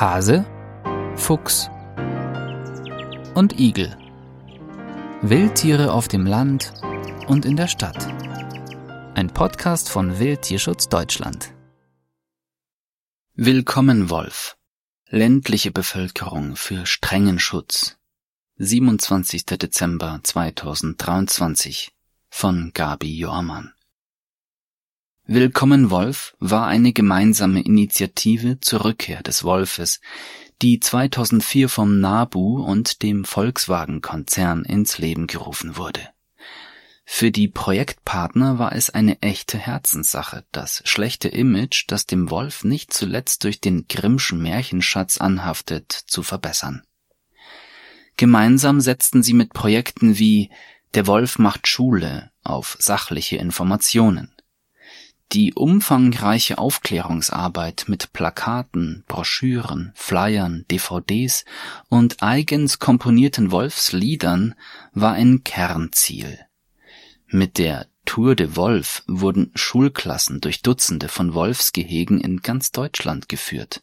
Hase, Fuchs und Igel. Wildtiere auf dem Land und in der Stadt. Ein Podcast von Wildtierschutz Deutschland. Willkommen Wolf. Ländliche Bevölkerung für strengen Schutz. 27. Dezember 2023 von Gabi Johrmann. Willkommen Wolf war eine gemeinsame Initiative zur Rückkehr des Wolfes, die 2004 vom NABU und dem Volkswagen-Konzern ins Leben gerufen wurde. Für die Projektpartner war es eine echte Herzenssache, das schlechte Image, das dem Wolf nicht zuletzt durch den Grimmschen Märchenschatz anhaftet, zu verbessern. Gemeinsam setzten sie mit Projekten wie Der Wolf macht Schule auf sachliche Informationen die umfangreiche Aufklärungsarbeit mit Plakaten, Broschüren, Flyern, DVDs und eigens komponierten Wolfsliedern war ein Kernziel. Mit der Tour de Wolf wurden Schulklassen durch Dutzende von Wolfsgehegen in ganz Deutschland geführt.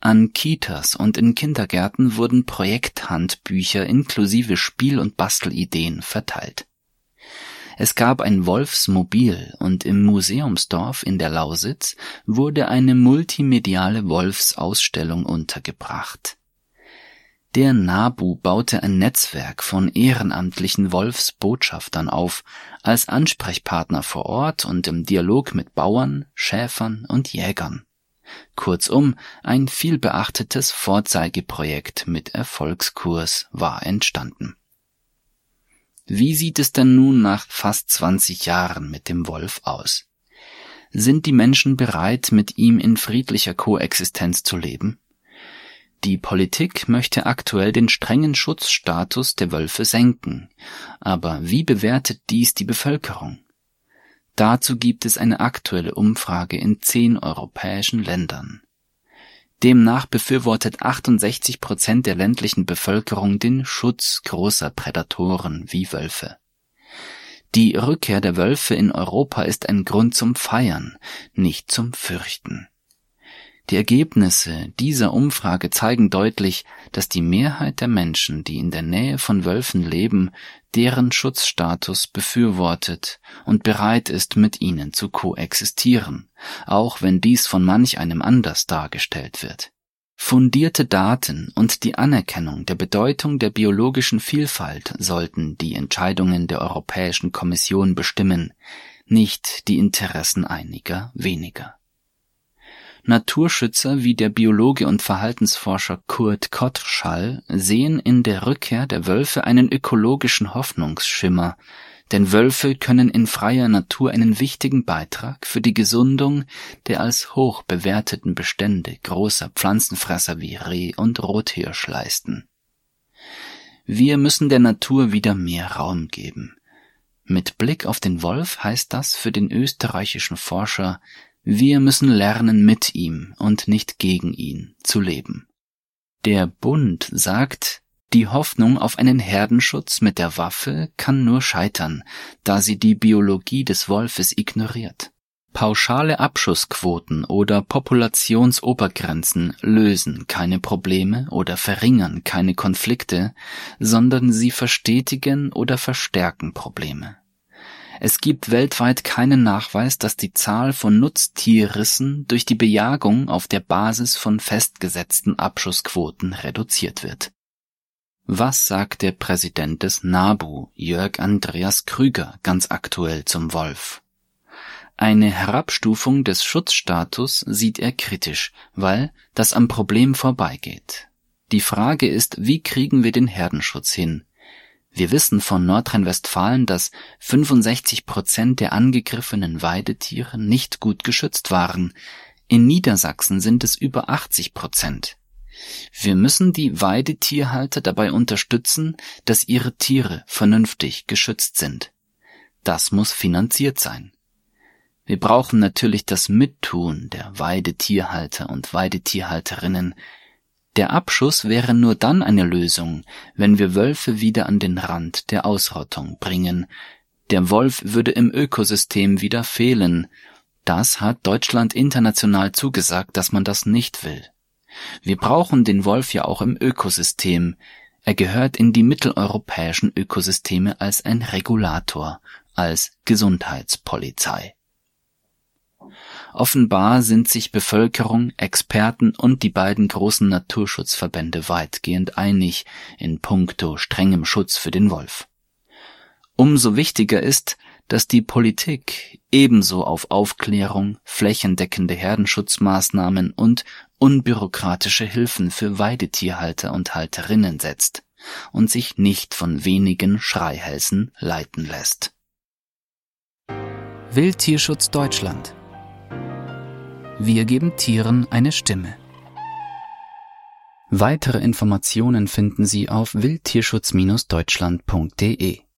An Kitas und in Kindergärten wurden Projekthandbücher inklusive Spiel- und Bastelideen verteilt. Es gab ein Wolfsmobil und im Museumsdorf in der Lausitz wurde eine multimediale Wolfsausstellung untergebracht. Der NABU baute ein Netzwerk von ehrenamtlichen Wolfsbotschaftern auf, als Ansprechpartner vor Ort und im Dialog mit Bauern, Schäfern und Jägern. Kurzum, ein vielbeachtetes Vorzeigeprojekt mit Erfolgskurs war entstanden. Wie sieht es denn nun nach fast 20 Jahren mit dem Wolf aus? Sind die Menschen bereit, mit ihm in friedlicher Koexistenz zu leben? Die Politik möchte aktuell den strengen Schutzstatus der Wölfe senken. Aber wie bewertet dies die Bevölkerung? Dazu gibt es eine aktuelle Umfrage in zehn europäischen Ländern. Demnach befürwortet 68 Prozent der ländlichen Bevölkerung den Schutz großer Prädatoren wie Wölfe. Die Rückkehr der Wölfe in Europa ist ein Grund zum Feiern, nicht zum Fürchten. Die Ergebnisse dieser Umfrage zeigen deutlich, dass die Mehrheit der Menschen, die in der Nähe von Wölfen leben, deren Schutzstatus befürwortet und bereit ist, mit ihnen zu koexistieren, auch wenn dies von manch einem anders dargestellt wird. Fundierte Daten und die Anerkennung der Bedeutung der biologischen Vielfalt sollten die Entscheidungen der Europäischen Kommission bestimmen, nicht die Interessen einiger weniger. Naturschützer wie der Biologe und Verhaltensforscher Kurt Kottschall sehen in der Rückkehr der Wölfe einen ökologischen Hoffnungsschimmer, denn Wölfe können in freier Natur einen wichtigen Beitrag für die Gesundung der als hoch bewerteten Bestände großer Pflanzenfresser wie Reh und Rothirsch leisten. Wir müssen der Natur wieder mehr Raum geben. Mit Blick auf den Wolf heißt das für den österreichischen Forscher wir müssen lernen, mit ihm und nicht gegen ihn zu leben. Der Bund sagt, die Hoffnung auf einen Herdenschutz mit der Waffe kann nur scheitern, da sie die Biologie des Wolfes ignoriert. Pauschale Abschussquoten oder Populationsobergrenzen lösen keine Probleme oder verringern keine Konflikte, sondern sie verstetigen oder verstärken Probleme. Es gibt weltweit keinen Nachweis, dass die Zahl von Nutztierrissen durch die Bejagung auf der Basis von festgesetzten Abschussquoten reduziert wird. Was sagt der Präsident des NABU, Jörg Andreas Krüger, ganz aktuell zum Wolf? Eine Herabstufung des Schutzstatus sieht er kritisch, weil das am Problem vorbeigeht. Die Frage ist, wie kriegen wir den Herdenschutz hin? Wir wissen von Nordrhein-Westfalen, dass 65 Prozent der angegriffenen Weidetiere nicht gut geschützt waren. In Niedersachsen sind es über 80 Prozent. Wir müssen die Weidetierhalter dabei unterstützen, dass ihre Tiere vernünftig geschützt sind. Das muss finanziert sein. Wir brauchen natürlich das Mittun der Weidetierhalter und Weidetierhalterinnen, der Abschuss wäre nur dann eine Lösung, wenn wir Wölfe wieder an den Rand der Ausrottung bringen. Der Wolf würde im Ökosystem wieder fehlen. Das hat Deutschland international zugesagt, dass man das nicht will. Wir brauchen den Wolf ja auch im Ökosystem. Er gehört in die mitteleuropäischen Ökosysteme als ein Regulator, als Gesundheitspolizei. Offenbar sind sich Bevölkerung, Experten und die beiden großen Naturschutzverbände weitgehend einig in puncto strengem Schutz für den Wolf. Umso wichtiger ist, dass die Politik ebenso auf Aufklärung, flächendeckende Herdenschutzmaßnahmen und unbürokratische Hilfen für Weidetierhalter und Halterinnen setzt und sich nicht von wenigen Schreihälsen leiten lässt. Wildtierschutz Deutschland Wir geben Tieren eine Stimme. Weitere Informationen finden Sie auf wildtierschutz-deutschland.de